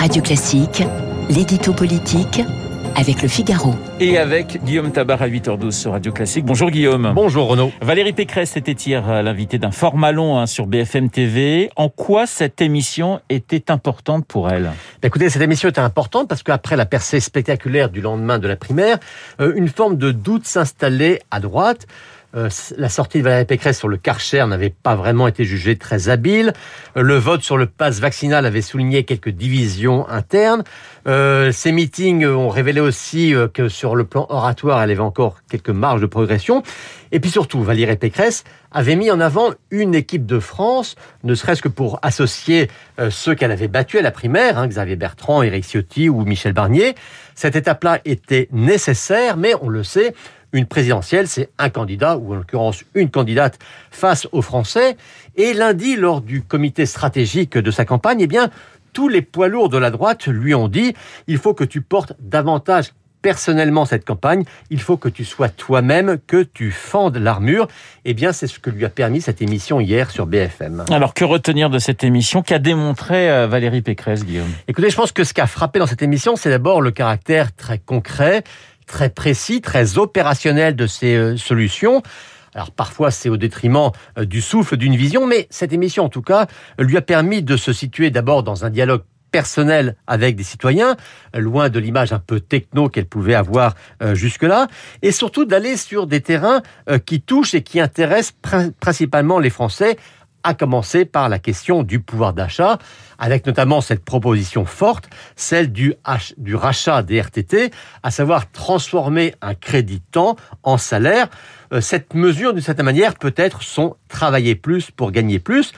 Radio Classique, l'édito politique avec le Figaro. Et avec Guillaume Tabar à 8h12 sur Radio Classique. Bonjour Guillaume. Bonjour Renaud. Valérie Pécresse était hier l'invité d'un format long hein, sur BFM TV. En quoi cette émission était importante pour elle? Bah, Écoutez, cette émission était importante parce qu'après la percée spectaculaire du lendemain de la primaire, euh, une forme de doute s'installait à droite. Euh, la sortie de Valérie Pécresse sur le Karcher n'avait pas vraiment été jugée très habile. Euh, le vote sur le pass vaccinal avait souligné quelques divisions internes. Euh, ces meetings ont révélé aussi que sur le plan oratoire, elle avait encore quelques marges de progression. Et puis surtout, Valérie Pécresse avait mis en avant une équipe de France, ne serait-ce que pour associer ceux qu'elle avait battus à la primaire, hein, Xavier Bertrand, Éric Ciotti ou Michel Barnier. Cette étape-là était nécessaire, mais on le sait, une présidentielle, c'est un candidat, ou en l'occurrence une candidate, face aux Français. Et lundi, lors du comité stratégique de sa campagne, eh bien, tous les poids lourds de la droite lui ont dit il faut que tu portes davantage personnellement cette campagne, il faut que tu sois toi-même, que tu fendes l'armure. Eh bien, c'est ce que lui a permis cette émission hier sur BFM. Alors, que retenir de cette émission Qu'a démontré euh, Valérie Pécresse, Guillaume? Écoutez, je pense que ce qui a frappé dans cette émission, c'est d'abord le caractère très concret, très précis, très opérationnel de ces euh, solutions. Alors parfois c'est au détriment euh, du souffle d'une vision, mais cette émission en tout cas lui a permis de se situer d'abord dans un dialogue personnel avec des citoyens, loin de l'image un peu techno qu'elle pouvait avoir euh, jusque-là, et surtout d'aller sur des terrains qui touchent et qui intéressent principalement les Français à commencer par la question du pouvoir d'achat, avec notamment cette proposition forte, celle du, rachat des RTT, à savoir transformer un crédit temps en salaire. Euh, cette mesure, d'une certaine manière, peut-être sont travailler plus pour gagner plus.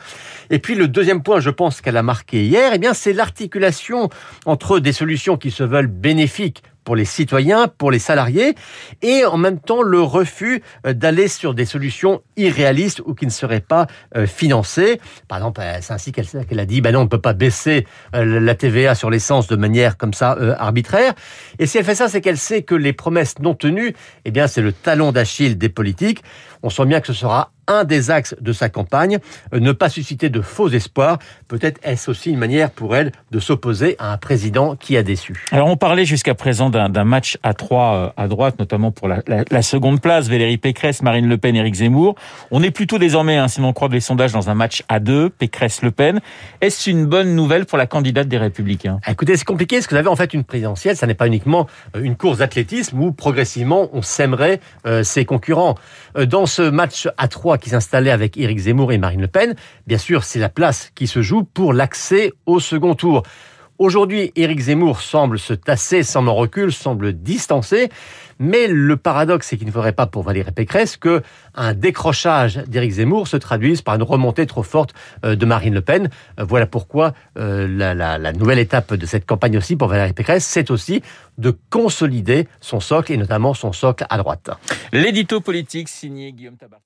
Et puis le deuxième point, je pense qu'elle a marqué hier, eh bien, c'est l'articulation entre des solutions qui se veulent bénéfiques pour les citoyens, pour les salariés, et en même temps le refus euh, d'aller sur des solutions irréalistes ou qui ne seraient pas euh, financées. Par exemple, euh, c'est ainsi qu'elle a dit, ben non, on ne peut pas baisser la TVA sur l'essence de manière comme ça arbitraire. Et si elle fait ça, c'est qu'elle sait que les promesses non tenues, eh bien, c'est le talon d'Achille des politiques. On sent bien que ce sera un des axes de sa campagne, ne pas susciter de faux espoirs. Peut-être est-ce aussi une manière pour elle de s'opposer à un président qui a déçu. Alors on parlait jusqu'à présent d'un match à trois euh, à droite, notamment pour la, seconde place, Valérie Pécresse, Marine Le Pen, Éric Zemmour. On est plutôt désormais, hein, si l'on croit les sondages, dans un match à deux, Pécresse-Le Pen. Est-ce une bonne nouvelle pour la candidate des Républicains? Écoutez, c'est compliqué, parce que vous avez en fait une présidentielle, ça n'est pas uniquement euh, une course d'athlétisme où progressivement on sèmerait euh, ses concurrents. Dans ce match à trois qui s'installait avec Éric Zemmour et Marine Le Pen, bien sûr, c'est la place qui se joue pour l'accès au second tour. Aujourd'hui, Éric Zemmour semble se tasser, semble en recul, semble distancer. Mais le paradoxe, c'est qu'il ne faudrait pas pour Valérie Pécresse que un décrochage d'Éric Zemmour se traduise par une remontée trop forte euh, de Marine Le Pen. Euh, voilà pourquoi euh, la, nouvelle étape de cette campagne aussi pour Valérie Pécresse, c'est aussi de consolider son socle et notamment son socle à droite. L'édito politique signé Guillaume Tabar.